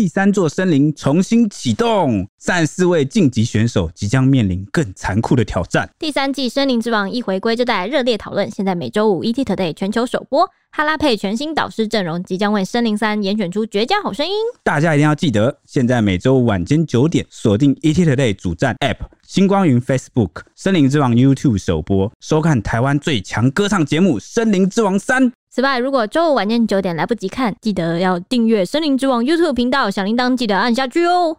第三座森林重新启动，三十四位晋级选手即将面临更残酷的挑战。第三季《森林之王》一回归就带来热烈讨论。现在每周五 ETtoday 全球首播，哈拉佩全新导师阵容即将为《森林三》严选出绝佳好声音。大家一定要记得，现在每周五晚间九点锁定 ETtoday 主站 App、星光云 Facebook、《森林之王》YouTube 首播，收看台湾最强歌唱节目《森林之王三》。此外，如果周五晚间九点来不及看，记得要订阅《森林之王》YouTube 频道，小铃铛记得按下去哦。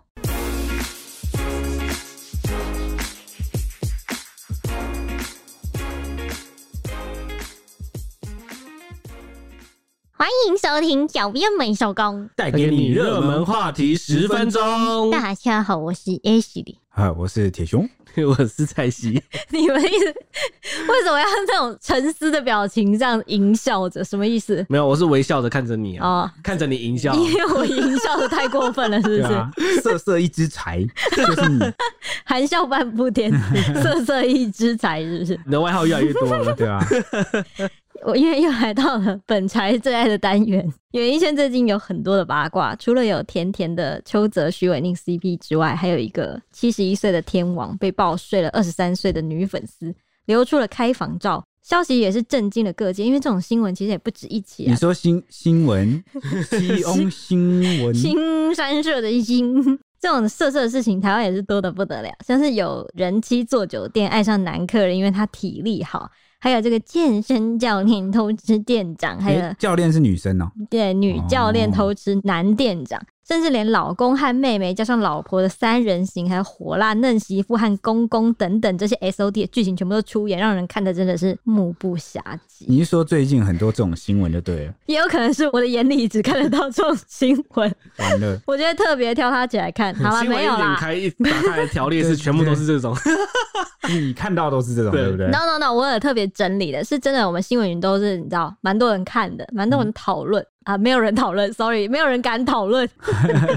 欢迎收听《小编没手工》，带给你热门话题十分钟。大家好，我是 Ashley，啊，我是铁熊。我是蔡西，你们意思 为什么要这种沉思的表情这样淫笑着？什么意思？没有，我是微笑着看着你啊，哦、看着你淫笑，因为我淫笑的太过分了，是不是？啊、色色一只柴，就是你含笑半步癫，色色一只柴，是不是？你的外号越来越多了，对啊。我因为又来到了 本才最爱的单元，演艺圈最近有很多的八卦，除了有甜甜的邱泽许玮宁 CP 之外，还有一个七十一岁的天王被爆睡了二十三岁的女粉丝，流出了开房照，消息也是震惊了各界，因为这种新闻其实也不止一起啊。你说新新闻，西翁新闻，新三社的新这种色色的事情，台湾也是多的不得了，像是有人妻做酒店爱上男客人，因为他体力好。还有这个健身教练偷吃店长，还有、欸、教练是女生哦、喔，对，女教练偷吃男店长。哦甚至连老公和妹妹加上老婆的三人行，还有火辣嫩媳妇和公公等等这些 S O D 的剧情全部都出演，让人看的真的是目不暇接。你是说最近很多这种新闻就对了？也有可能是我的眼里只看得到这种新闻。完了，我觉得特别挑它起来看，好了，没有啦。开一打开的条例 是全部都是这种，你看到都是这种，对不对？No No No，我有特别整理的，是真的，我们新闻云都是你知道，蛮多人看的，蛮多人讨论。嗯啊，没有人讨论，sorry，没有人敢讨论。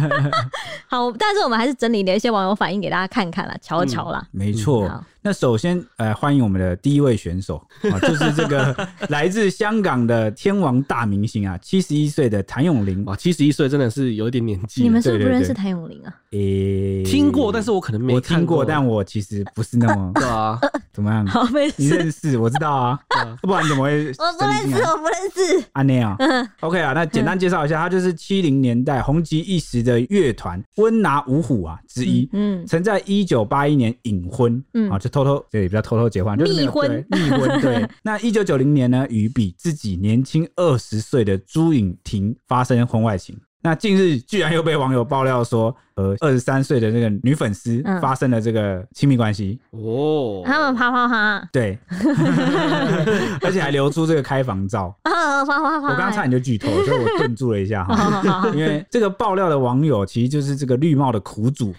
好，但是我们还是整理了一些网友反应给大家看看啦，瞧瞧啦。嗯、没错。嗯那首先，呃，欢迎我们的第一位选手 啊，就是这个来自香港的天王大明星啊，七十一岁的谭咏麟。哇，七十一岁真的是有一点年纪。你们是不是不认识谭咏麟啊？诶、欸，听过，但是我可能没我听过，但我其实不是那么 对啊。怎么样？好，没事。你认识？我知道啊，不然怎么会？我不认识，我不认识。安内啊，OK 啊，那简单介绍一下，他就是七零年代红极一时的乐团温拿五虎啊之一。嗯，曾在一九八一年隐婚，嗯，啊，就偷偷对比较偷。偷偷结婚，就是密婚，密婚。对，那一九九零年呢，与比自己年轻二十岁的朱颖婷发生婚外情。那近日居然又被网友爆料说，和二十三岁的那个女粉丝发生了这个亲密关系。哦，他们啪啪啪，对，而且还流出这个开房照。啊，啪啪啪！我刚刚差点就剧透，所以我顿住了一下哈，因为这个爆料的网友其实就是这个绿帽的苦主，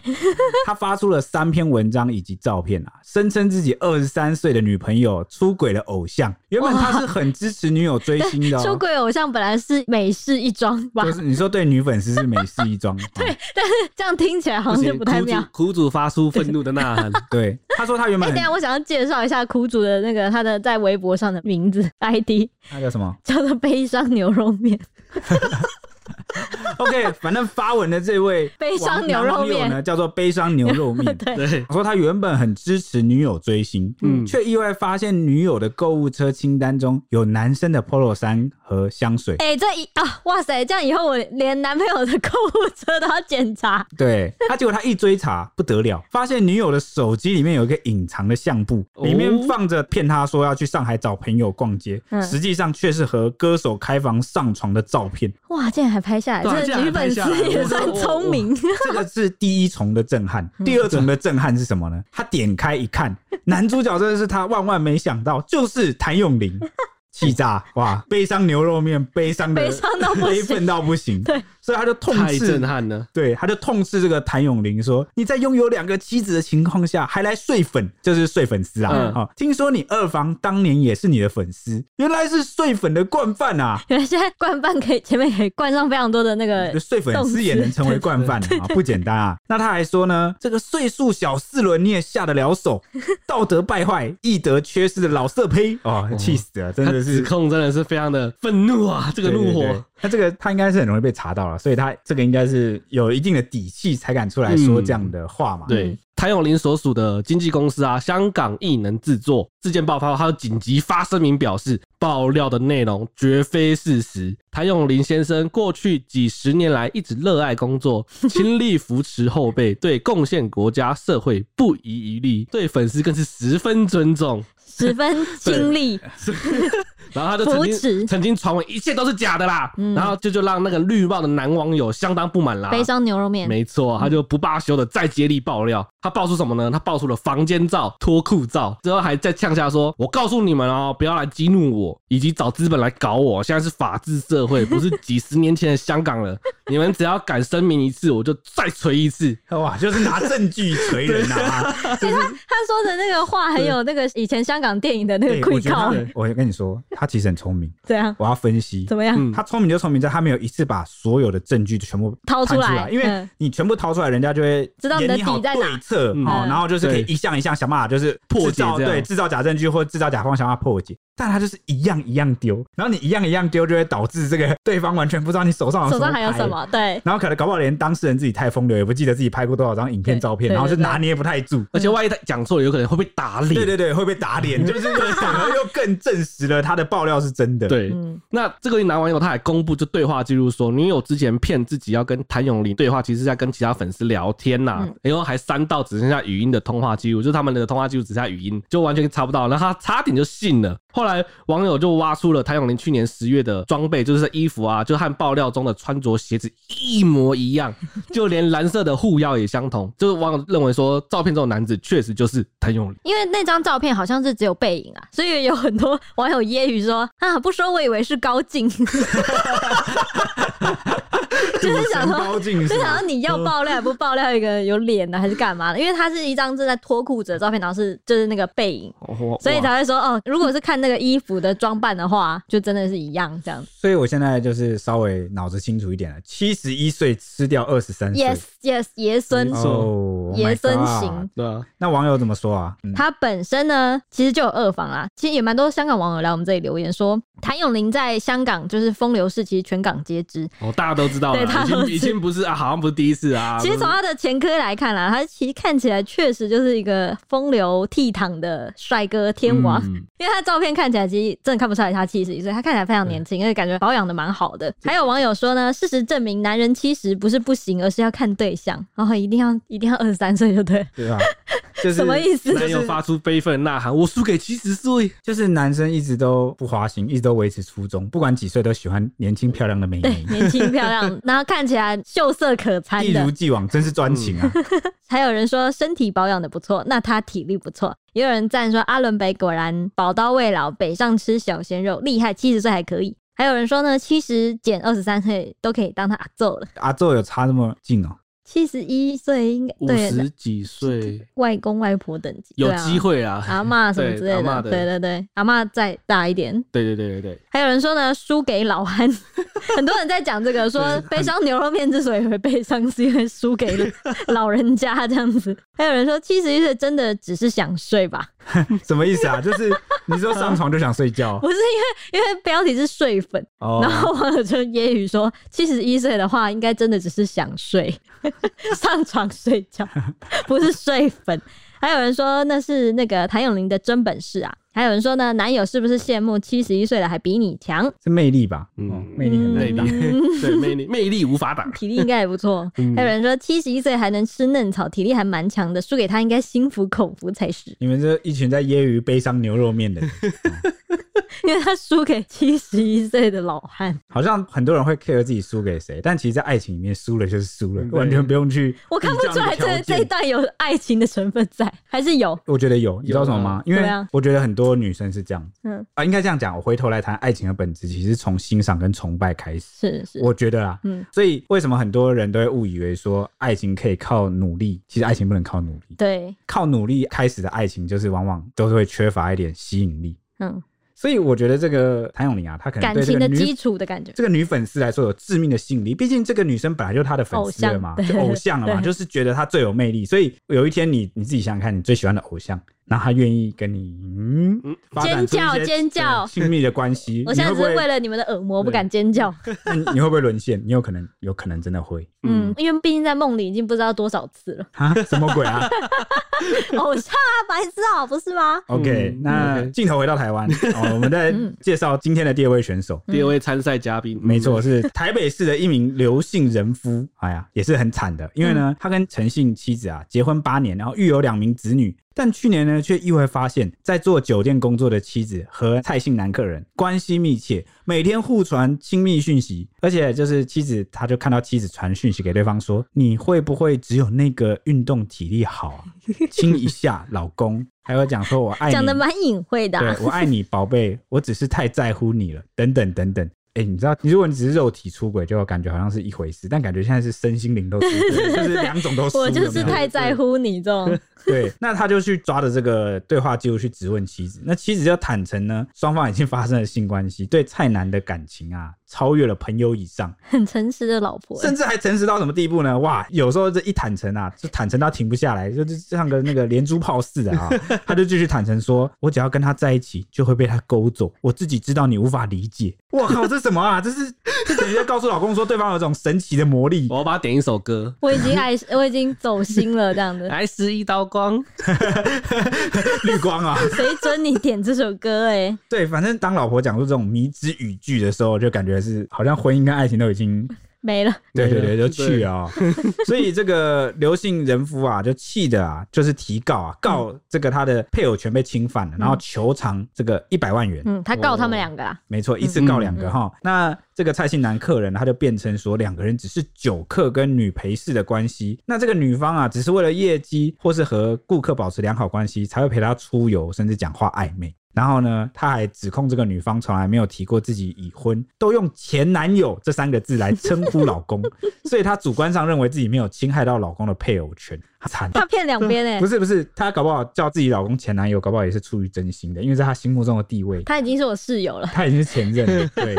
他发出了三篇文章以及照片啊，声称自己二十三岁的女朋友出轨了偶像，原本他是很支持女友追星的，出轨偶像本来是美式一桩吧？就是你说对女粉丝是美式一桩，对，但是这样。听起来好像就不太妙。苦主发出愤怒的呐喊。对，他说他原本……哎、欸，等下我想要介绍一下苦主的那个他的在微博上的名字 ID，他叫什么？叫做悲伤牛肉面。OK，反正发文的这位悲伤牛肉面呢，叫做悲伤牛肉面。对，他说他原本很支持女友追星，嗯，却意外发现女友的购物车清单中有男生的 Polo 衫和香水。哎、欸，这一啊，哇塞，这样以后我连男朋友的购物车都要检查。对，他结果他一追查不得了，发现女友的手机里面有一个隐藏的相簿，里面放着骗他说要去上海找朋友逛街，实际上却是和歌手开房上床的照片。哇，竟然还拍下来，这女粉丝也算聪明。这个是第一重的震撼，第二重的震撼是什么呢？他点开一看，男主角真的是他，万万没想到，就是谭咏麟。气炸！哇，悲伤牛肉面，悲伤的悲伤到悲愤到不行。对，所以他就痛斥，太震撼了。对，他就痛斥这个谭咏麟说：“你在拥有两个妻子的情况下，还来睡粉，就是睡粉丝啊！嗯哦、听说你二房当年也是你的粉丝，原来是睡粉的惯犯啊！原来现在惯犯可以前面可以冠上非常多的那个 睡粉丝也能成为惯犯啊，不简单啊！那他还说呢，这个岁数小四轮你也下得了手，道德败坏、义德缺失的老色胚哦，气死了，真的是。”指控真的是非常的愤怒啊！这个怒火，那这个他应该是很容易被查到了，所以他这个应该是有一定的底气才敢出来说这样的话嘛。嗯、对。谭咏麟所属的经纪公司啊，香港艺能制作事件爆发后，他就紧急发声明表示，爆料的内容绝非事实。谭咏麟先生过去几十年来一直热爱工作，倾力扶持后辈，对贡献国家社会不遗余力，对粉丝更是十分尊重，十分倾力。然后他就曾经曾经传闻一切都是假的啦，嗯、然后就就让那个绿帽的男网友相当不满啦。悲伤牛肉面，没错，他就不罢休的再接力爆料。他爆出什么呢？他爆出了房间照、脱裤照，之后还在呛下说：“我告诉你们哦，不要来激怒我，以及找资本来搞我。现在是法治社会，不是几十年前的香港了。你们只要敢声明一次，我就再锤一次。哇，就是拿证据锤人啊！其实 他说的那个话，很有那个以前香港电影的那个味道。我跟你说，他其实很聪明。对啊，我要分析。怎么样？他聪明就聪明在他没有一次把所有的证据全部掏出来，因为你全部掏出来，人家就会知道你的底在哪。哦，然后就是可以一项一项想办法，就是破解，对，制造假证据或制造假方，想办法破解。但他就是一样一样丢，然后你一样一样丢，就会导致这个对方完全不知道你手上手上还有什么。对，然后可能搞不好连当事人自己太风流，也不记得自己拍过多少张影片照片，然后就拿捏不太住。而且万一他讲错了，有可能会被打脸。对对对，会被打脸，就是反而又更证实了他的爆料是真的。对，那这个男网友他还公布就对话记录说，女友之前骗自己要跟谭咏麟对话，其实是在跟其他粉丝聊天呐，然后还删到只剩下语音的通话记录，就是他们的通话记录只剩下语音，就完全查不到。然后他差点就信了。后来网友就挖出了谭咏麟去年十月的装备，就是衣服啊，就和爆料中的穿着鞋子一模一样，就连蓝色的护腰也相同。就是网友认为说，照片中的男子确实就是谭咏麟，因为那张照片好像是只有背影啊，所以有很多网友揶揄说啊，不说我以为是高进。就是想说，就想说你要爆料，不爆料一个有脸的，还是干嘛的？因为他是一张正在脱裤子的照片，然后是就是那个背影，所以才会说哦，如果是看那个衣服的装扮的话，就真的是一样这样。所以我现在就是稍微脑子清楚一点了，七十一岁吃掉二十三岁，yes yes，爷孙哦，爷孙行。对啊，那网友怎么说啊？他本身呢，其实就有二房啦，其实也蛮多香港网友来我们这里留言说，谭咏麟在香港就是风流事，其实全港皆知哦，大家都知道了。已经 已经不是啊，好像不是第一次啊。其实从他的前科来看啦，他其实看起来确实就是一个风流倜傥的帅哥天王。嗯、因为他照片看起来其实真的看不出来他七十一岁，他看起来非常年轻，而且感觉保养的蛮好的。还有网友说呢，事实证明男人七十不是不行，而是要看对象，然后一定要一定要二十三岁就对。对啊，就是什么意思？男友发出悲愤呐喊：“我输给七十岁。”就是男生一直都不花心，一直都维持初衷，不管几岁都喜欢年轻漂亮的美女。对，年轻漂亮，然后看起来秀色可餐的，一如既往，真是专情啊！还有人说身体保养的不错，那他体力不错。也有人赞说阿伦北果然宝刀未老，北上吃小鲜肉，厉害，七十岁还可以。还有人说呢，七十减二十三岁都可以当他阿祖了。阿祖有差那么近哦？七十一岁应该五十几岁，外公外婆等级有机会啊，阿妈什么之类的，对对对，阿妈再大一点，对对对对对。还有人说呢，输给老汉，很多人在讲这个，说悲伤牛肉面之所以会悲伤，是因为输给了 老人家这样子。还有人说七十一岁真的只是想睡吧？什么意思啊？就是你说上床就想睡觉？不是因为因为标题是睡粉，然后网友就揶揄说七十一岁的话，应该真的只是想睡。上床睡觉 不是睡粉，还有人说那是那个谭咏麟的真本事啊，还有人说呢，男友是不是羡慕七十一岁了还比你强？是魅力吧？嗯，魅力很魅力，对，魅力魅力无法挡，体力应该也不错。还有人说七十一岁还能吃嫩草，体力还蛮强的，输给他应该心服口服才是。你们这一群在揶揄悲伤牛肉面的人。因为他输给七十一岁的老汉，好像很多人会 care 自己输给谁，但其实，在爱情里面，输了就是输了，完全不用去。我看不出来这这一段有爱情的成分在，还是有？我觉得有，你知道什么吗？因为我觉得很多女生是这样，嗯啊，应该这样讲。我回头来谈爱情的本质，其实从欣赏跟崇拜开始。是是，我觉得啊，嗯，所以为什么很多人都会误以为说爱情可以靠努力？其实爱情不能靠努力。对，靠努力开始的爱情，就是往往都是会缺乏一点吸引力。嗯。所以我觉得这个谭咏麟啊，他可能对这个女感情的基础的感觉，这个女粉丝来说有致命的吸引力。毕竟这个女生本来就是他的粉丝了嘛，就偶像了嘛，就是觉得他最有魅力。所以有一天你你自己想想看，你最喜欢的偶像然后他愿意跟你尖叫尖叫亲密的关系，我现在只是为了你们的耳膜不敢尖叫。那你你会不会沦陷？你有可能，有可能真的会 嗯，因为毕竟在梦里已经不知道多少次了。啊？什么鬼啊 偶像啊，白痴啊，不是吗？？OK，嗯那镜头回到台湾，哦，我们再介绍今天的第二位选手。第二位参赛嘉宾，没错，是台北市的一名刘姓人夫，哎呀，也是很惨的，因为呢，他跟陈姓妻子啊结婚八年，然后育有两名子女，但去年呢，却意外发现，在做酒店工作的妻子和蔡姓男客人关系密切，每天互传亲密讯息，而且就是妻子，他就看到妻子传讯息给对方说：“你会不会只有那个运动体力好啊？亲一下，老公。”还有讲说：“我爱你。”讲的蛮隐晦的、啊。对，我爱你，宝贝，我只是太在乎你了，等等等等。哎、欸，你知道，如果你只是肉体出轨，就感觉好像是一回事，但感觉现在是身心灵都出轨，就是两种都输。我就是太在乎你这种。对，那他就去抓着这个对话记录去质问妻子，那妻子就坦诚呢，双方已经发生了性关系，对蔡男的感情啊，超越了朋友以上，很诚实的老婆，甚至还诚实到什么地步呢？哇，有时候这一坦诚啊，就坦诚到停不下来，就是像个那个连珠炮似的啊，他就继续坦诚说，我只要跟他在一起，就会被他勾走，我自己知道你无法理解。我靠，这什么啊？这是这等于在告诉老公说，对方有种神奇的魔力。我要把他点一首歌，我已经爱，我已经走心了，这样子。来十一刀光，绿光啊！谁准你点这首歌、欸？哎，对，反正当老婆讲出这种迷之语句的时候，就感觉是好像婚姻跟爱情都已经 没了。对对对，就去啊、喔。所以这个刘姓人夫啊，就气的啊，就是提告啊，告这个他的配偶权被侵犯了，然后求偿这个一百万元。嗯，他告他们两个啊，没错，一次告两个哈、嗯。那这个蔡姓男客人，他就辩称说，两个人只是酒客跟女陪侍的关系。那这个女方啊，只是为了业绩或是和顾客保持良好关系，才会陪他出游，甚至讲话暧昧。然后呢，他还指控这个女方从来没有提过自己已婚，都用前男友这三个字来称呼老公，所以她主观上认为自己没有侵害到老公的配偶权。他惨，他骗两边哎，不是不是，他搞不好叫自己老公前男友，搞不好也是出于真心的，因为在他心目中的地位，他已经是我室友了，他已经是前任了，对，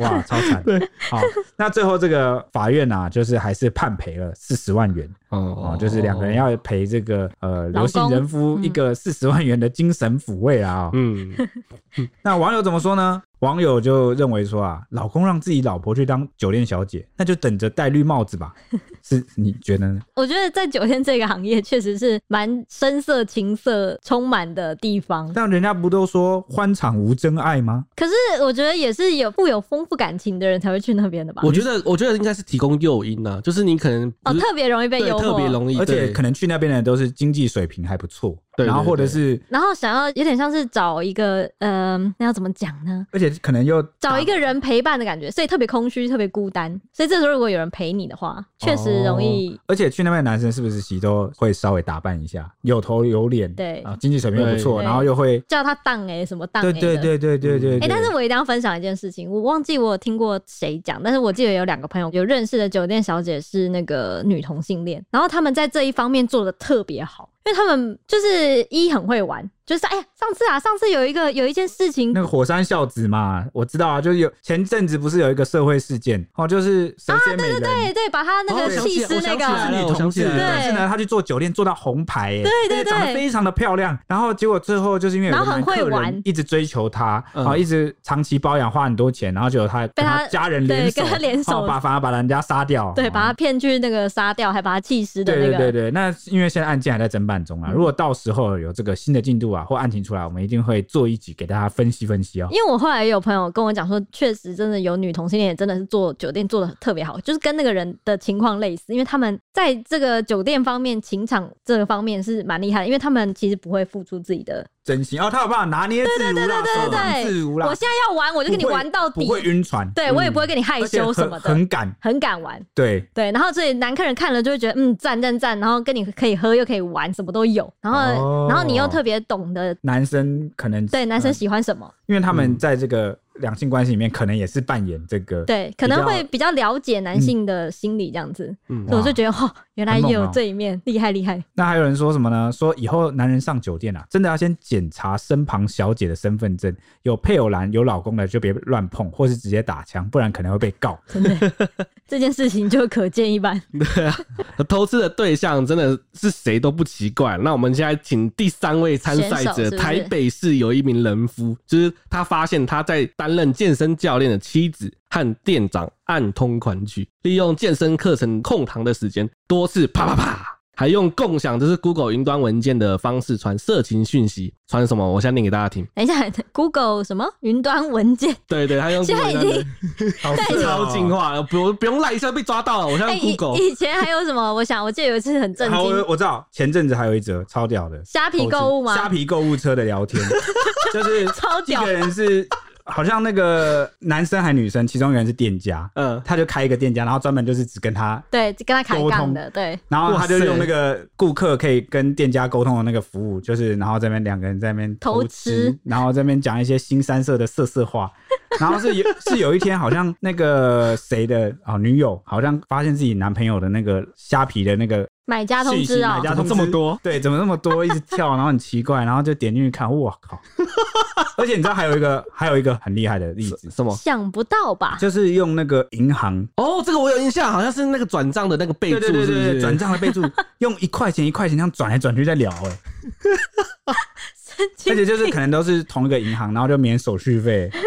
哇，超惨，对，好，那最后这个法院啊，就是还是判赔了四十万元，哦，就是两个人要赔这个呃刘姓人夫一个四十万元的精神抚慰啊，嗯，那网友怎么说呢？网友就认为说啊，老公让自己老婆去当酒店小姐，那就等着戴绿帽子吧。是你觉得呢？我觉得在酒店这个行业确实是蛮声色情色充满的地方。但人家不都说欢场无真爱吗？可是我觉得也是有富有丰富感情的人才会去那边的吧。我觉得，我觉得应该是提供诱因呢，就是你可能哦特别容易被诱惑，特别容易，而且可能去那边的人都是经济水平还不错。对，然后或者是，然后想要有点像是找一个，嗯、呃，那要怎么讲呢？而且可能又找一个人陪伴的感觉，所以特别空虚，特别孤单。所以这时候如果有人陪你的话，确实容易、哦。而且去那边的男生是不是其实都会稍微打扮一下，有头有脸，对啊，经济水平又不错，然后又会叫他当哎什么当对对对对对对。哎、欸，但是我一定要分享一件事情，我忘记我有听过谁讲，但是我记得有两个朋友有认识的酒店小姐是那个女同性恋，然后他们在这一方面做的特别好。因为他们就是一很会玩，就是哎呀，上次啊，上次有一个有一件事情，那个火山孝子嘛，我知道啊，就是有前阵子不是有一个社会事件哦，就是啊，对对对对，把他那个气死那个是女同志，但是呢，他去做酒店做到红牌，哎，对对对，长得非常的漂亮，然后结果最后就是因为有个男客人一直追求她，然后一直长期包养，花很多钱，然后结果他被他家人联手，跟他联手，把反而把人家杀掉，对，把他骗去那个杀掉，还把他气死的那个，对对对对，那因为现在案件还在侦办中啊。如果到时候有这个新的进度啊，或案情出来，我们一定会做一集给大家分析分析哦。因为我后来有朋友跟我讲说，确实真的有女同性恋，真的是做酒店做的特别好，就是跟那个人的情况类似，因为他们在这个酒店方面情场这个方面是蛮厉害的，因为他们其实不会付出自己的。真心哦，他有办法拿捏自如啦，手忙自如啦。我现在要玩，我就跟你玩到底，不会晕船。对，我也不会跟你害羞什么的，很敢，很敢玩。对对，然后所以男客人看了就会觉得，嗯，赞赞赞，然后跟你可以喝又可以玩，什么都有。然后，然后你又特别懂得男生可能对男生喜欢什么，因为他们在这个两性关系里面，可能也是扮演这个，对，可能会比较了解男性的心理这样子。嗯，所以我就觉得，哦，原来也有这一面，厉害厉害。那还有人说什么呢？说以后男人上酒店啊，真的要先检查身旁小姐的身份证，有配偶栏有老公的就别乱碰，或是直接打枪，不然可能会被告。真的，这件事情就可见一斑。对啊，偷吃的对象真的是谁都不奇怪。那我们现在请第三位参赛者，是是台北市有一名人夫，就是他发现他在。担任健身教练的妻子和店长暗通款曲，利用健身课程空堂的时间，多次啪啪啪，还用共享就是 Google 云端文件的方式传色情讯息。传什么？我现在念给大家听。等一下，Google 什么云端文件？对对，他用现在已经 超进化了，不用不用赖一下被抓到了。我现在 Google、欸、以前还有什么？我想我记得有一次很震惊。我我知道前阵子还有一则超屌的虾皮购物吗？虾皮购物车的聊天，就是超屌，一个人是。好像那个男生还女生，其中一个人是店家，嗯，他就开一个店家，然后专门就是只跟他对，跟他开沟通。的，对，然后他就用那个顾客可以跟店家沟通的那个服务，就是然后这边两个人在那边偷吃，然后这边讲一些新三色的色色话，然后是有是有一天好像那个谁的啊、哦、女友好像发现自己男朋友的那个虾皮的那个。买家通知啊！买家通知这么多，对，怎么那么多？一直跳，然后很奇怪，然后就点进去看，我靠！而且你知道还有一个，还有一个很厉害的例子，什么？想不到吧？就是用那个银行哦，这个我有印象，好像是那个转账的那个备注，是不是？转账的备注，用一块钱一块钱这样转来转去在聊，哎，而且就是可能都是同一个银行，然后就免手续费。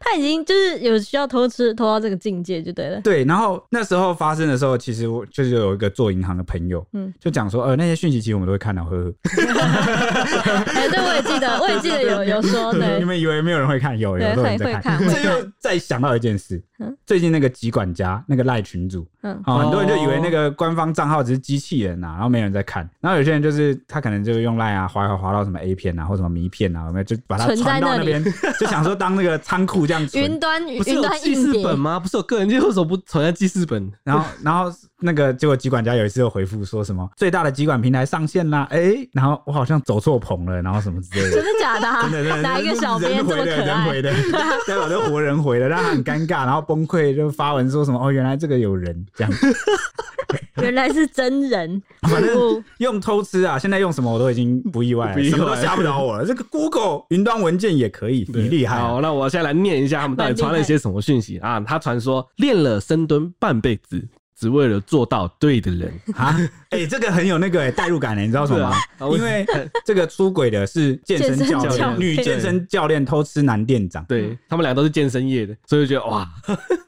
他已经就是有需要偷吃偷到这个境界就对了。对，然后那时候发生的时候，其实我就是有一个做银行的朋友，嗯，就讲说，呃，那些讯息其实我们都会看到，呵呵。哎，对，我也记得，我也记得有有说的。你们以为没有人会看？有，有人会看。这又再想到一件事，最近那个疾管家那个赖群组，嗯，很多人就以为那个官方账号只是机器人呐，然后没人在看。然后有些人就是他可能就用赖啊，滑滑滑到什么 A 片啊，或什么迷片啊，有没有就把它传到那边，就想说当那个仓库这样子。云端云端记事本吗？不是有个人记录，为什么不存在记事本？然后，然后那个结果，机管家有一次又回复说什么最大的机管平台上线啦，哎，然后我好像走错棚了，然后什么之类的。真的假的？真 的真的。哪一个小编这么可爱？人回的，代表就活人回的，让他很尴尬，然后崩溃，就发文说什么哦，原来这个有人这样。原来是真人。反正用偷吃啊，现在用什么我都已经不意外了，什么都吓不着我了。这个 Google 云端文件也可以，你厉害。好，那我现在来念一下他们到底传了一些什么讯息啊？他传说练了深蹲半辈子。只为了做到对的人啊！哎、欸，这个很有那个哎代入感的，你知道什么吗？啊、因为这个出轨的是健身教练，女健身教练偷吃男店长，对他们俩都是健身业的，所以就觉得哇，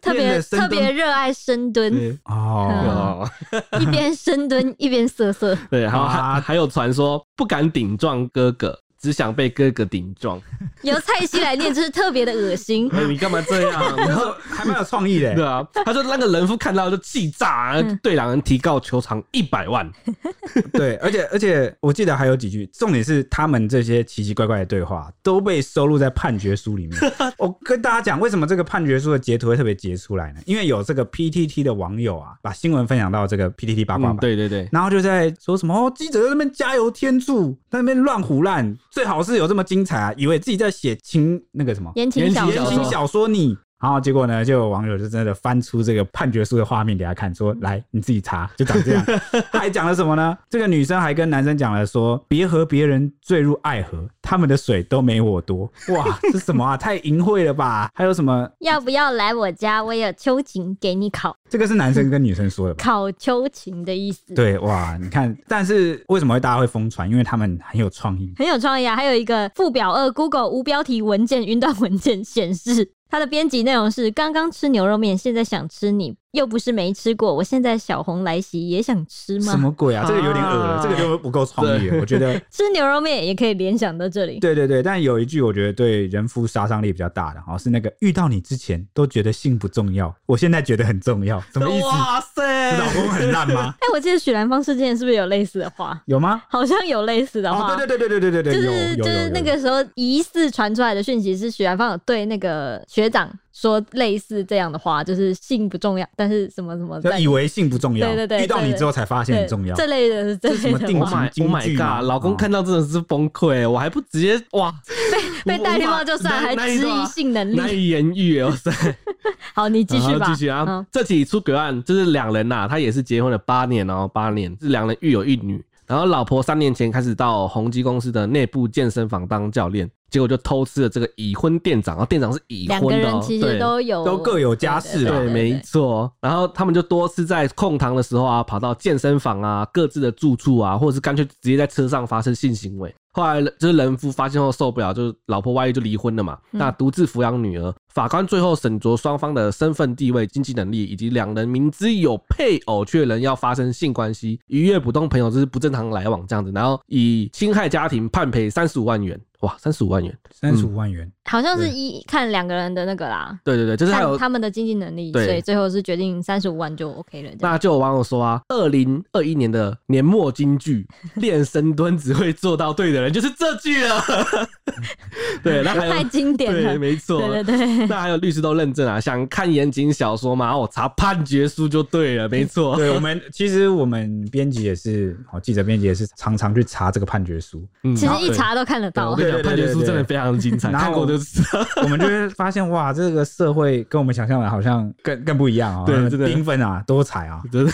特别特别热爱深蹲哦，一边深蹲一边色色，对，然后还还有传说不敢顶撞哥哥。只想被哥哥顶撞，由蔡西来念，就是特别的恶心。欸、你干嘛这样？然 后还蛮有创意的。对啊，他说那个人夫看到就气炸，嗯、对两人提告求偿一百万。对，而且而且我记得还有几句，重点是他们这些奇奇怪怪的对话都被收录在判决书里面。我跟大家讲，为什么这个判决书的截图会特别截出来呢？因为有这个 PTT 的网友啊，把新闻分享到这个 PTT 八卦版、嗯。对对对，然后就在说什么哦，记者在那边加油添醋，在那边乱唬烂。最好是有这么精彩啊！以为自己在写情那个什么言情小说，小说你，然后结果呢，就有网友就真的翻出这个判决书的画面给他看，说：“来，你自己查，就长这样。”他还讲了什么呢？这个女生还跟男生讲了说：“别和别人坠入爱河，他们的水都没我多。”哇，这什么啊？太淫秽了吧？还有什么？要不要来我家？我有秋瑾给你烤。这个是男生跟女生说的吧？烤秋瑾的意思。对，哇，你看，但是为什么会大家会疯传？因为他们很有创意，很有创意啊！还有一个附表二，Google 无标题文件云端文件显示，它的编辑内容是：刚刚吃牛肉面，现在想吃你。又不是没吃过，我现在小红来袭也想吃吗？什么鬼啊！这个有点恶心，这个又不够创意，我觉得 吃牛肉面也可以联想到这里。对对对，但有一句我觉得对人夫杀伤力比较大的哈，是那个遇到你之前都觉得性不重要，我现在觉得很重要，什么意思？哇塞，老公很烂吗？哎，我记得许兰芳事件是不是有类似的话？有吗？好像有类似的话。对对对对对对对对，就是就是那个时候疑似传出来的讯息是许兰芳有对那个学长。说类似这样的话，就是性不重要，但是什么什么，就以为性不重要，对对对，遇到你之后才发现很重要。这类的是这类的什么定情金句 Oh my god！老公看到真的是崩溃，我还不直接哇，被被戴绿帽就算，还质疑性能力，难以言喻哦。好，你继续吧。继续啊，这起出轨案就是两人呐，他也是结婚了八年哦，八年是两人育有一女。然后老婆三年前开始到宏基公司的内部健身房当教练，结果就偷吃了这个已婚店长，然后店长是已婚的，喔，两个人其实都有都各有家室，对，没错。然后他们就多次在空堂的时候啊，跑到健身房啊，各自的住处啊，或者是干脆直接在车上发生性行为。后来就是人夫发现后受不了，就是老婆外遇就离婚了嘛，那独自抚养女儿。法官最后审酌双方的身份地位、经济能力，以及两人明知有配偶却仍要发生性关系、逾越普通朋友就是不正常来往这样子，然后以侵害家庭判赔三十五万元。哇，三十五万元，三十五万元，好像是一看两个人的那个啦。对对对，就是看他们的经济能力，所以最后是决定三十五万就 OK 了。那就有网友说啊，二零二一年的年末金句“练深蹲只会做到对的人”就是这句了。对，那还有太经典了，对，没错，对对对。那还有律师都认证啊，想看言情小说嘛，我查判决书就对了，没错。对我们其实我们编辑也是，哦，记者编辑也是常常去查这个判决书。嗯，其实一查都看得到。判决书真的非常的精彩，看过就知道。我们就会发现，哇，这个社会跟我们想象的好像更更不一样啊！对，缤纷啊，多彩啊！真的。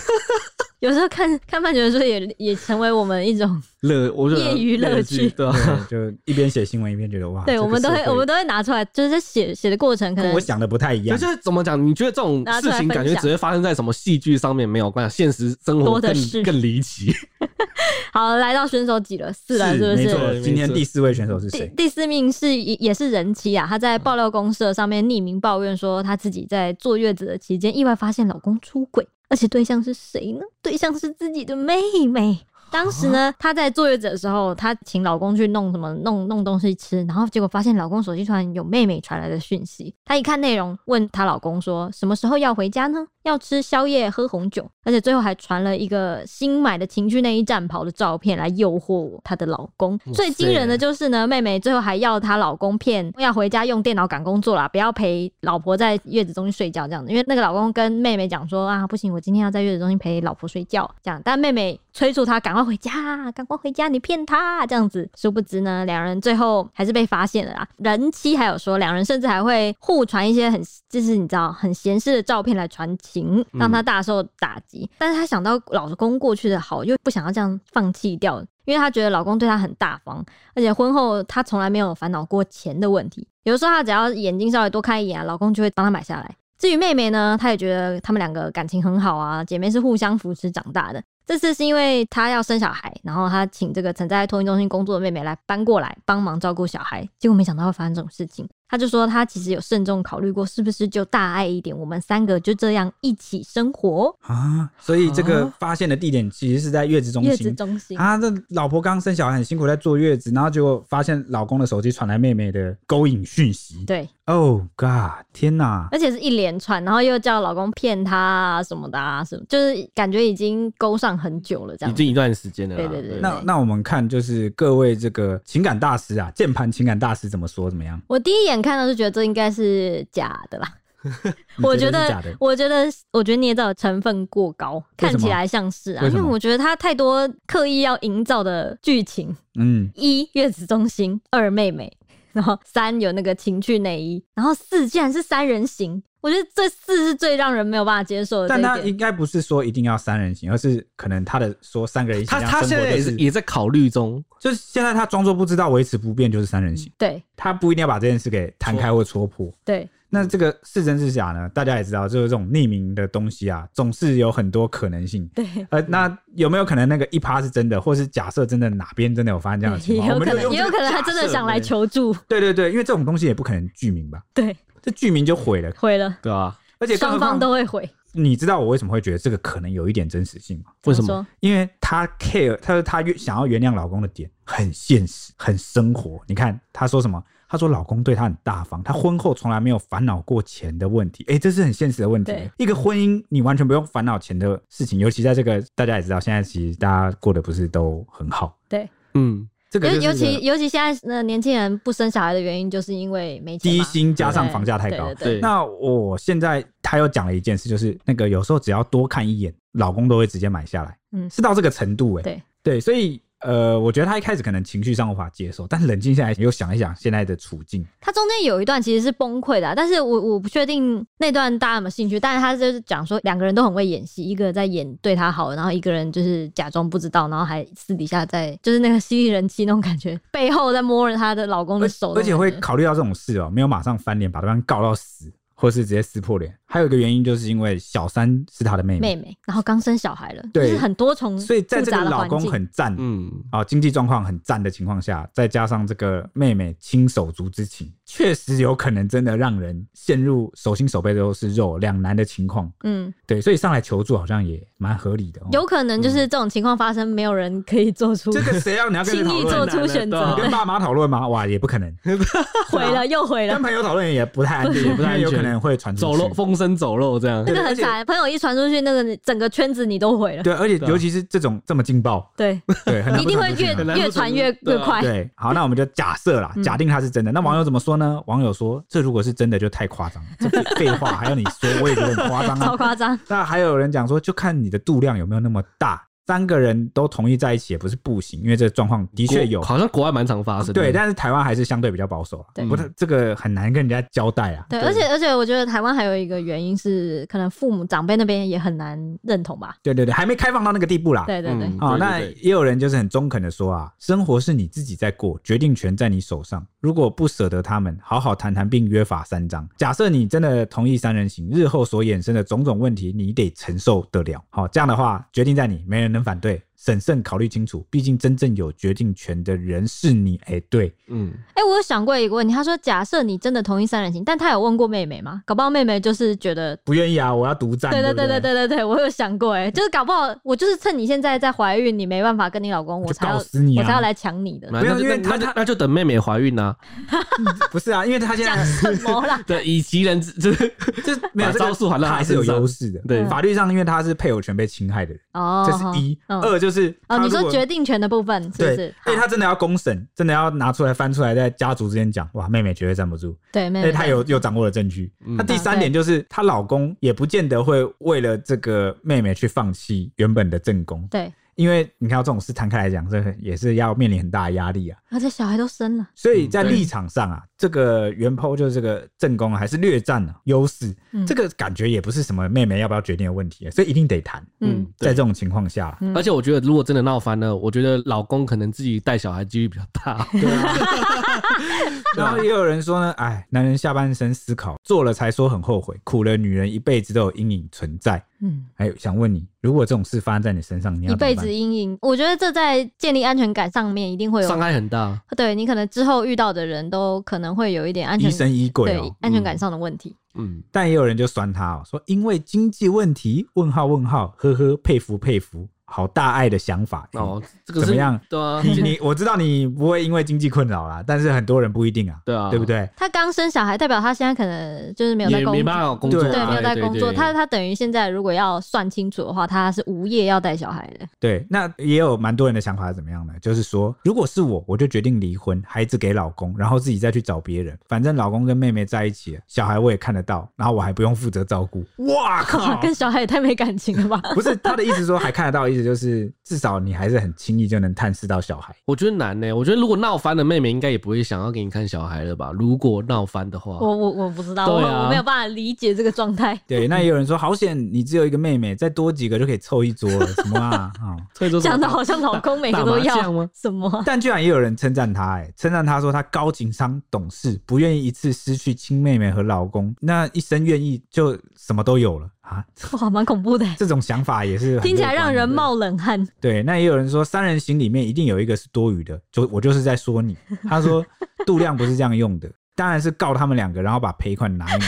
有时候看 看判决书也也成为我们一种乐，我业余乐趣。对，就一边写新闻一边觉得哇。对，我们都会我们都会拿出来，就是在写写的过程，可能我想的不太一样。就是怎么讲？你觉得这种事情感觉只会发生在什么戏剧上面没有关系？现实生活更更离奇。好，来到选手几了？四了，是不是？今天第四位选手是谁？第四名是也也是人妻啊，她在爆料公社上面匿名抱怨说，她自己在坐月子的期间意外发现老公出轨。而且对象是谁呢？对象是自己的妹妹。当时呢，她在坐月子的时候，她请老公去弄什么弄弄东西吃，然后结果发现老公手机突然有妹妹传来的讯息。她一看内容，问她老公说：“什么时候要回家呢？要吃宵夜、喝红酒。”而且最后还传了一个新买的情趣内衣战袍的照片来诱惑她的老公。最惊人的就是呢，妹妹最后还要她老公骗要回家用电脑赶工作啦，不要陪老婆在月子中心睡觉这样子。因为那个老公跟妹妹讲说：“啊，不行，我今天要在月子中心陪老婆睡觉。”这样，但妹妹催促他赶快回家，赶快回家！你骗他这样子，殊不知呢，两人最后还是被发现了啦。人妻还有说，两人甚至还会互传一些很，就是你知道很闲适的照片来传情，让他大受打击。嗯、但是她想到老公过去的好，又不想要这样放弃掉，因为她觉得老公对她很大方，而且婚后她从来没有烦恼过钱的问题。有的时候她只要眼睛稍微多看一眼啊，老公就会帮她买下来。至于妹妹呢，她也觉得他们两个感情很好啊，姐妹是互相扶持长大的。这次是因为她要生小孩，然后她请这个曾在托婴中心工作的妹妹来搬过来帮忙照顾小孩，结果没想到会发生这种事情。他就说他其实有慎重考虑过，是不是就大爱一点，我们三个就这样一起生活啊？所以这个发现的地点其实是在月子中心。月子中心啊，这老婆刚生小孩很辛苦在坐月子，然后结果发现老公的手机传来妹妹的勾引讯息。对，Oh God，天哪！而且是一连串，然后又叫老公骗她啊什么的啊，什么就是感觉已经勾上很久了，这样已经一段时间了。对对对，对。那那我们看就是各位这个情感大师啊，键盘情感大师怎么说怎么样？我第一眼。看到就觉得这应该是假的啦，我觉得，我觉得，我觉得捏造成分过高，看起来像是啊，因为我觉得他太多刻意要营造的剧情，嗯，一月子中心，二妹妹，然后三有那个情趣内衣，然后四竟然是三人行，我觉得这四是最让人没有办法接受的。但他应该不是说一定要三人行，而是可能他的说三个人一起，他他现在也是也在考虑中。就是现在他装作不知道，维持不变就是三人行。对，他不一定要把这件事给摊开或戳破。对，那这个是真是假呢？大家也知道，就是这种匿名的东西啊，总是有很多可能性。对，呃，那有没有可能那个一趴是真的，或是假设真的哪边真的有发生这样的情况？也有可能，也有可能他真的想来求助。对对对，因为这种东西也不可能具名吧？对，这具名就毁了，毁了，对啊，而且双方都会毁。你知道我为什么会觉得这个可能有一点真实性吗？为什么？因为她 care，她说她想要原谅老公的点很现实，很生活。你看她说什么？她说老公对她很大方，她婚后从来没有烦恼过钱的问题。哎、欸，这是很现实的问题。一个婚姻你完全不用烦恼钱的事情，尤其在这个大家也知道，现在其实大家过得不是都很好。对，嗯。这个尤尤其尤其现在那年轻人不生小孩的原因，就是因为没钱低薪加上房价太高。对那我现在他又讲了一件事，就是那个有时候只要多看一眼，老公都会直接买下来，嗯。是到这个程度哎、对。对，所以呃，我觉得他一开始可能情绪上无法接受，但是冷静下来又想一想现在的处境，他中间有一段其实是崩溃的啊、但是我我不确定那段大家有没有兴趣。但是他就是讲说两个人都很会演戏，一个在演对他好，然后一个人就是假装不知道，然后还私底下在就是那个吸引人妻那种感觉，背后在摸着她的老公的手而且会考考虑到这种事哦、没有马上翻脸把对方告到死，或是直接撕破脸。还有一个原因就是因为小三是他的妹妹，妹妹，然后刚生小孩了，对就是很多重所以在这个老公很赞，嗯，啊、经济状况很赞的情况下，再加上这个妹妹亲手足之情，确实有可能真的让人陷入手心手背都是肉两难的情况。嗯，对，所以上来求助好像也蛮合理的、哦。有可能就是这种情况发生，没有人可以做出这个谁让你要跟 轻易？做出选择。你跟，爸妈讨论吗？哇，也不可能。毁了又毁了。跟，朋友讨论也不太安全，也不太安全有可能会传出去走漏风声走漏这样，那个很惨，朋友一传出去，那个整个圈子你都毁了，对，而且尤其是这种这么劲爆，对，对，很一定会越越传越越快，对，好，那我们就假设啦，嗯。假定它是真的。那网友怎么说呢？网友说，这如果是真的，就太夸张了，这废话还要你说，我也觉得很夸张啊。超夸张。那还有人讲说，就看你的度量有没有那么大，三个人都同意在一起也不是不行，因为这个状况的确有。好像国外蛮常发生的。对，但是台湾还是相对比较保守啊，对不是这个很难跟人家交代啊。对，而且而且我觉得台湾还有一个原因是，可能父母长辈那边也很难认同吧。对对对，还没开放到那个地步啦。对对对，嗯哦，那也有人就是很中肯的说啊，生活是你自己在过，决定权在你手上。如果不舍得他们，好好谈谈并约法三章。假设你真的同意三人行，日后所衍生的种种问题，你得承受得了。好、这样的话，决定在你，没人能反对。审慎考虑清楚，毕竟真正有决定权的人是你。哎，对，嗯，哎、我有想过一个问题，他说，假设你真的同意三人行，但他有问过妹妹吗？搞不好妹妹就是觉得。不愿意啊，我要独占。对对对对对对对对，我有想过，哎，就是搞不好我就是趁你现在在怀孕，你没办法跟你老公，我就才要死你啊我才要来抢你的，那没有因为他就那就他那就等妹妹怀孕啊，不是啊，因为他现在什么啦？对，以其人之就是就是没有招数还让他他还是有优势的。对法律上，因为他是配偶权被侵害的人，哦，这是一。嗯二就是哦，你说决定权的部分是不是？，而且好他真的要公审，真的要拿出来翻出来，在家族之间讲，哇，妹妹绝对站不住，对妹妹，因为他有有掌握了证据。嗯。那第三点就是，她老公也不见得会为了这个妹妹去放弃原本的正宫，对，因为你看到这种事摊开来讲，这也是要面临很大的压力啊。而且小孩都生了，所以在立场上啊，这个原 po 就是这个正宫啊还是略占了优势。嗯这个感觉也不是什么妹妹要不要决定的问题，所以一定得谈。嗯嗯，在这种情况下而且我觉得，如果真的闹翻了，我觉得老公可能自己带小孩几率比较大。对啊。然后也有人说呢，哎，男人下半身思考，做了才说很后悔，苦了女人一辈子都有阴影存在。嗯，还有，想问你，如果这种事发生在你身上，你要一辈子阴影，我觉得这在建立安全感上面一定会有伤害很大，对你可能之后遇到的人都可能会有一点安全疑神疑鬼对哦。安全感上的问题。嗯，但也有人就酸他哦，说因为经济问题，问号问号，呵呵，佩服佩服，好大爱的想法哦，这个是怎么样？对啊，你你我知道你不会因为经济困扰啦，但是很多人不一定啊，对啊，对不？对？他刚生小孩，代表他现在可能就是没有在工没办法工作啊，对对，没有在工作。对他他等于现在如果要算清楚的话，他是无业要带小孩的。对，那也有蛮多人的想法是怎么样呢？就是说，如果是我，我就决定离婚，孩子给老公，然后自己再去找别人，反正老公跟妹妹在一起，小孩我也看得到，然后我还不用负责照顾。哇靠！跟小孩也太没感情了吧？不是他的意思，说还看得到，意思就是至少你还是很轻易就能探视到小孩。我觉得难呢、我觉得如果闹翻了，妹妹应该也不会想要给你看小孩了吧？如果闹翻的话，我我我不知道，我我没有办法理解这个状态。对，那也有人说，好险你只有一个妹妹，再多几个就可以凑一桌了，什么啊？哦所以说讲的好像老公每个都要吗什么？但居然也有人称赞他、哎，称赞他说他高情商、懂事，不愿意一次失去亲妹妹和老公，那一生愿意就什么都有了啊！哇，蛮恐怖的，这种想法也是听起来让人冒冷汗。对，那也有人说三人行里面一定有一个是多余的，就我就是在说你。他说 度量不是这样用的，当然是告他们两个，然后把赔款拿一拿。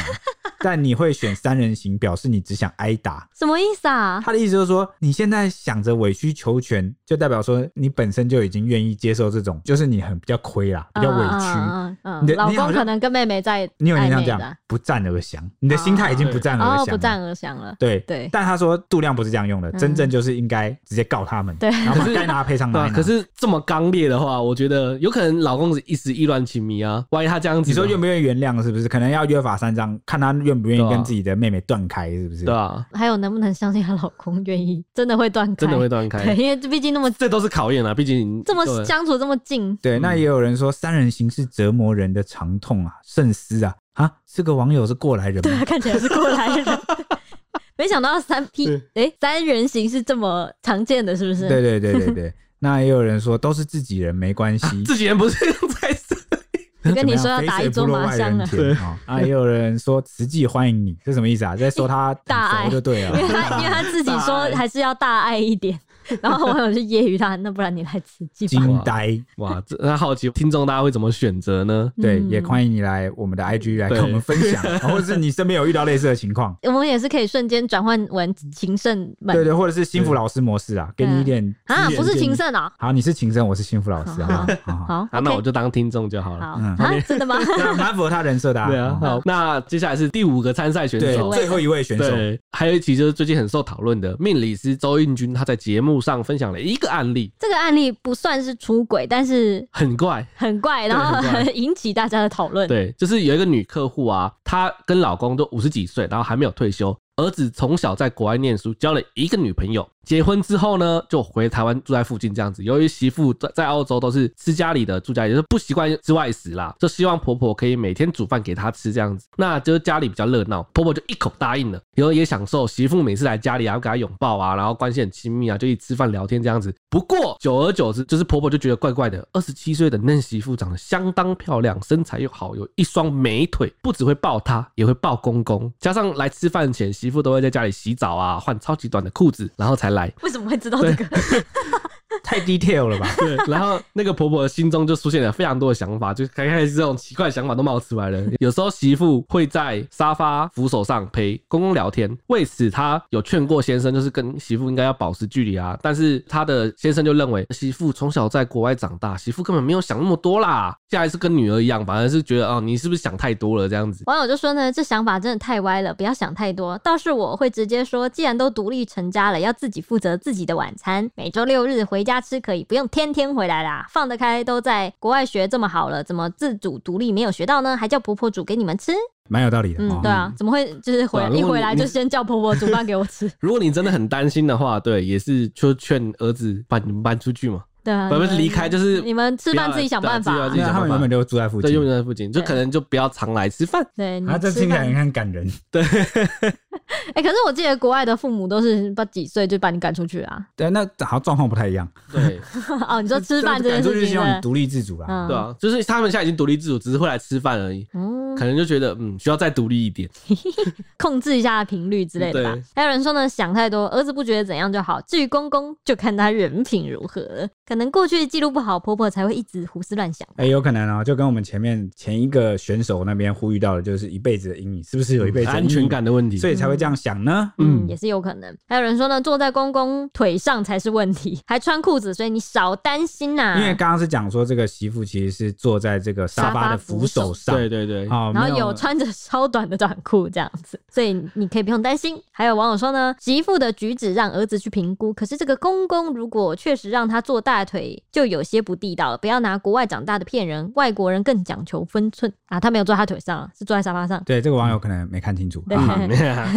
但你会选三人行，表示你只想挨打。什么意思啊？他的意思就是说，你现在想着委曲求全，就代表说你本身就已经愿意接受这种，就是你很比较亏啦，比较委屈。嗯嗯嗯，你的老公可能跟妹妹在，你有印象这样，不战而降。你的心态已经不战而降，不战而降了。对对。但他说度量不是这样用的，真正就是应该直接告他们。对，然后该拿赔偿拿。可是这么刚烈的话，我觉得有可能老公是一时意乱情迷啊。万一他这样子，你说愿不愿意原谅？是不是？可能要约法三章，看他愿不愿意跟自己的妹妹断开，是不是？对啊。还有能不能相信她老公愿意真的会断开？真的会断开？对，因为毕竟那么这都是考验啊，毕竟这么相处这么近。对，那也有人说三人行是折磨人的长痛啊，慎思啊啊！这个网友是过来人吗？对，看起来是过来人。没想到三 P 哎，三人行是这么常见的，是不是？对对对对对。那也有人说都是自己人，没关系。自己人不是跟你说要打一桌麻将了。对啊，也有人说慈济欢迎你，是什么意思啊？在说他大爱就对了，因为他因为他自己说还是要大爱一点。然后网友就揶揄他，那不然你来吃鸡吧。惊呆哇！那好奇听众大家会怎么选择呢？对，也欢迎你来我们的 IG 来跟我们分享，或者是你身边有遇到类似的情况，我们也是可以瞬间转换为情圣。对对，或者是幸福老师模式啊，给你一点啊，不是情圣啊。好，你是情圣，我是幸福老师，好好好，那我就当听众就好了。啊，真的吗？蛮符合他人设的。对啊，好，那接下来是第五个参赛选手，最后一位选手，还有一期就是最近很受讨论的命理师周应军，他在节目上分享了一。一个案例，这个案例不算是出轨，但是很怪，很怪，然后引起大家的讨论。对，就是有一个女客户啊，她跟老公都五十几岁，然后还没有退休，儿子从小在国外念书，交了一个女朋友。结婚之后呢，就回台湾住在附近这样子。由于媳妇在在澳洲都是吃家里的，住家里就是不习惯吃外食啦，就希望婆婆可以每天煮饭给她吃这样子。那就是家里比较热闹，婆婆就一口答应了，然后也享受媳妇每次来家里啊，要给她拥抱啊，然后关系很亲密啊，就一起吃饭聊天这样子。不过久而久之，就是婆婆就觉得怪怪的。二十七岁的嫩媳妇长得相当漂亮，身材又好，有一双美腿，不只会抱她，也会抱公公。加上来吃饭前，媳妇都会在家里洗澡啊，换超级短的裤子，然后才来。为什么会知道这个？太 detail 了吧？对，然后那个婆婆的心中就出现了非常多的想法，就开开始这种奇怪的想法都冒出来了。有时候媳妇会在沙发扶手上陪公公聊天，为此她有劝过先生，就是跟媳妇应该要保持距离啊。但是她的先生就认为媳妇从小在国外长大，媳妇根本没有想那么多啦，现在是跟女儿一样，反而是觉得哦，你是不是想太多了这样子？网友就说呢，这想法真的太歪了，不要想太多。倒是我会直接说，既然都独立成家了，要自己负责自己的晚餐，每周六日回家吃可以，不用天天回来啦。放得开，都在国外学这么好了，怎么自主独立没有学到呢？还叫婆婆煮给你们吃，蛮有道理的。嗯，对啊，怎么会就是回来一回来就先叫婆婆煮饭给我吃？如果你真的很担心的话，对，也是就劝儿子把你们搬出去嘛。对啊，不是离开，就是你们吃饭自己想办法。因为他们原本就住在附近，就住在附近，就可能就不要常来吃饭。对，啊，这听起来很感人。对。哎，可是我记得国外的父母都是不几岁就把你赶出去啊？对，那好像状况不太一样。对。哦，你说吃饭这件事情，希望你独立自主啦。对啊，就是他们现在已经独立自主，只是会来吃饭而已。嗯。可能就觉得嗯，需要再独立一点，控制一下频率之类的吧。还有人说呢，想太多，儿子不觉得怎样就好。至于公公，就看他人品如何。可能过去记录不好，婆婆才会一直胡思乱想。哎，有可能哦，就跟我们前面前一个选手那边呼吁到的，就是一辈子的阴影，是不是有一辈子安全感的问题，所以才会这样想呢？嗯，也是有可能。还有人说呢，坐在公公腿上才是问题，还穿裤子，所以你少担心呐。因为刚刚是讲说，这个媳妇其实是坐在这个沙发的扶手上，对对对，然后有穿着。超短的短裤这样子，所以你可以不用担心。还有网友说呢，媳妇的举止让儿子去评估，可是这个公公如果确实让他坐大腿，就有些不地道了。不要拿国外长大的骗人，外国人更讲求分寸啊。他没有坐他腿上，是坐在沙发上。对，这个网友可能没看清楚，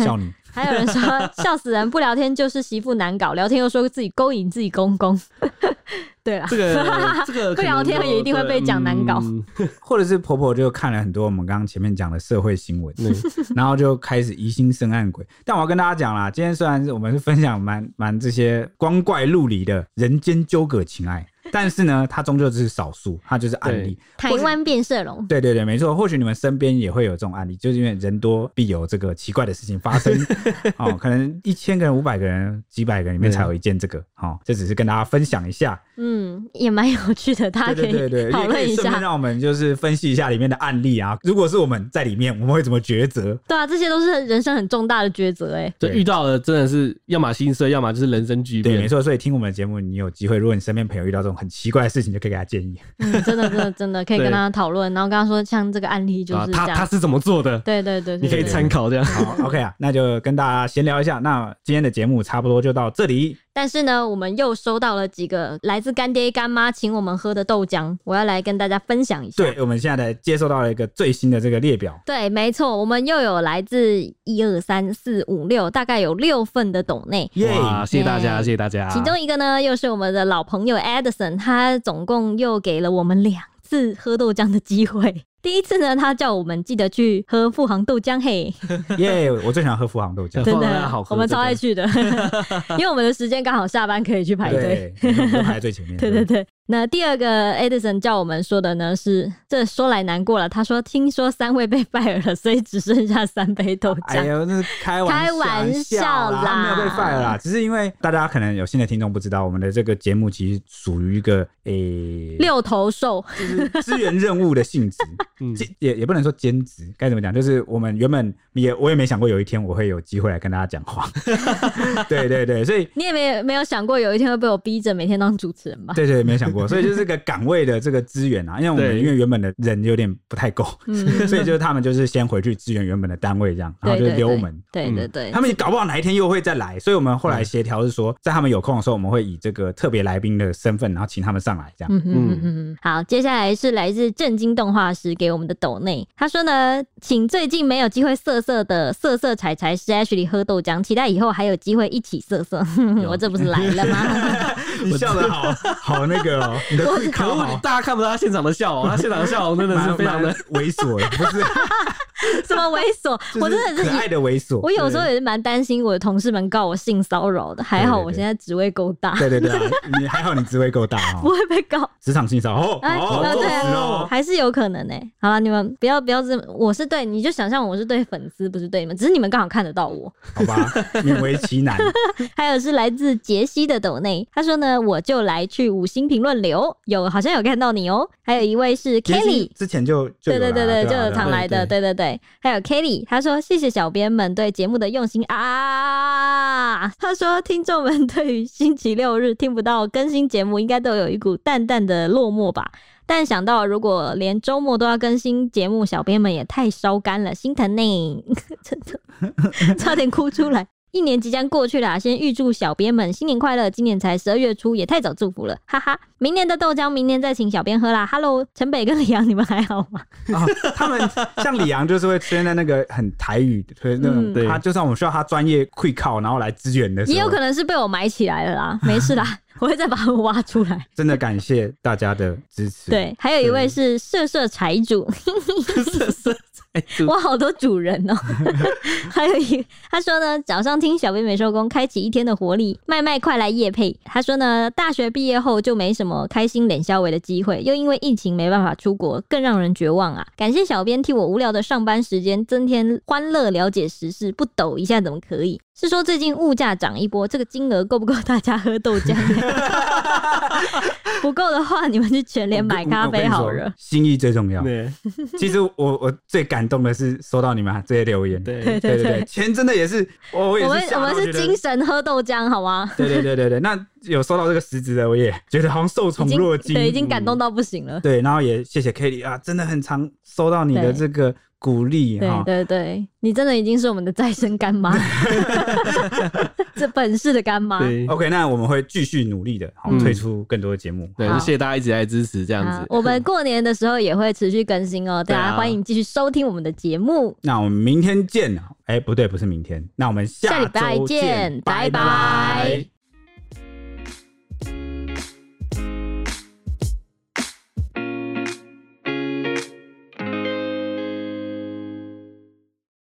笑你。还有人说笑死人，不聊天就是媳妇难搞，聊天又说自己勾引自己公公。对啊，这个 这个不聊天也一定会被讲难搞，嗯、或者是婆婆就看了很多我们刚刚前面讲的社会新闻，嗯、然后就开始疑心生暗鬼。但我要跟大家讲啦，今天虽然是我们是分享蛮蛮这些光怪陆离的人间纠葛情爱。但是呢，它终究只是少数，它就是案例。台湾变色龙，对对对，没错。或许你们身边也会有这种案例，就是因为人多必有这个奇怪的事情发生。哦，可能一千个人、五百个人、几百个人里面才有一件这个。好、哦，这只是跟大家分享一下。嗯，也蛮有趣的，大家可以 讨论一下。让我们就是分析一下里面的案例啊。如果是我们在里面，我们会怎么抉择？对啊，这些都是人生很重大的抉择哎。就遇到了真的是要么心碎，要么就是人生巨变。对，没错。所以听我们的节目，你有机会，如果你身边朋友遇到这种很奇怪的事情，就可以给他建议。嗯，真的，真的，真的可以跟他讨论，然后跟他说，像这个案例就是这样，他他是怎么做的？对对对，对，你可以参考这样。好，OK 啊，那就跟大家闲聊一下。那今天的节目差不多就到这里。但是呢，我们又收到了几个来自干爹干妈请我们喝的豆浆，我要来跟大家分享一下。对，我们现在来接收到了一个最新的这个列表。对，没错，我们又有来自一二三四五六，大概有六份的斗内。耶、yeah，谢谢大家，谢谢大家。其中一个呢，又是我们的老朋友 Edison，他总共又给了我们两次喝豆浆的机会。第一次呢，他叫我们记得去喝富航豆浆，嘿，耶！我最喜欢喝富航豆浆，真的好喝，我们超爱去的，因为我们的时间刚好下班可以去排队，排在最前面。对对对。那第二个 Edison 叫我们说的呢是，这说来难过了。他说听说三位被 fire 了，所以只剩下三杯豆浆。哎呦，那是开玩笑，开玩笑啦，没有被 fire 啦，只是因为大家可能有新的听众不知道，我们的这个节目其实属于一个诶、欸、六头兽，就是支援任务的性质。嗯，也也不能说兼职，该怎么讲？就是我们原本也我也没想过有一天我会有机会来跟大家讲话。对对对，所以你也没没有想过有一天会被我逼着每天当主持人吧？对对，没有想过。所以就是个岗位的这个资源啊，因为我们因为原本的人有点不太够，所以就是他们就是先回去支援原本的单位这样，然后就留我们。对对对，他们搞不好哪一天又会再来，所以我们后来协调是说，在他们有空的时候，我们会以这个特别来宾的身份，然后请他们上来这样。嗯嗯嗯。好，接下来是来自震惊动画师给我们的斗内，他说呢，请最近没有机会色色的色色柴柴是 Ashley 喝豆浆，期待以后还有机会一起色色。我这不是来了吗？你笑得好好那个哦。你的可恶，大家看不到他现场的笑容，他现场的笑容真的是非常的猥琐，不是？什么猥琐？我真的是可爱的猥琐。我有时候也是蛮担心我的同事们告我性骚扰的，还好我现在职位够大。对对对，你还好，你职位够大哦，不会被告。职场性骚扰哦，哦，对哦，还是有可能呢。好了，你们不要不要这么，我是对，你就想象我是对粉丝，不是对你们，只是你们刚好看得到我，好吧？勉为其难。还有是来自杰西的斗内，他说呢，我就来去五星评论留，有好像有看到你哦。还有一位是 Kelly，之前就，就对对对对，就有常来的，对对对。还有 Kelly，他说谢谢小编们对节目的用心啊。他说听众们对于星期六日听不到更新节目，应该都有一股淡淡的落寞吧。但想到如果连周末都要更新节目，小编们也太烧干了，心疼呢，真的 差点哭出来。一年即将过去了，先预祝小编们新年快乐！今年才十二月初，也太早祝福了，哈哈。明年的豆浆，明年再请小编喝啦。Hello，陈北跟李阳，你们还好吗？哦、他们 像李阳，就是会出现在那个很台语，所以那种、嗯、他就算我们需要他专业会靠，然后来支援的时候，也有可能是被我埋起来了啦。没事啦，我会再把他们挖出来。真的感谢大家的支持。对，还有一位是色色财主，色色。我好多主人哦，还有一他说呢，早上听小编美收工，开启一天的活力，麦麦快来夜配。他说呢，大学毕业后就没什么开心脸消微的机会，又因为疫情没办法出国，更让人绝望啊！感谢小编替我无聊的上班时间增添欢乐，了解时事，不抖一下怎么可以？是说最近物价涨一波，这个金额够不够大家喝豆浆？不够的话，你们去全联买咖啡好了。心意最重要。对，其实我我最感动的是收到你们这些留言。对对对对，钱真的也是，我也是我们我们是精神喝豆浆，好吗？对对对对对，那有收到这个实质的，我也觉得好像受宠若惊，对，已经感动到不行了。对，然后也谢谢 Kelly 啊，真的很常收到你的这个。鼓励，对对对，你真的已经是我们的再生干妈，这本事的干妈。OK，那我们会继续努力的，好推出更多的节目。对，谢谢大家一直在支持，这样子。我们过年的时候也会持续更新哦，大家欢迎继续收听我们的节目。那我们明天见啊！哎，不对，不是明天，那我们下礼拜见，拜拜。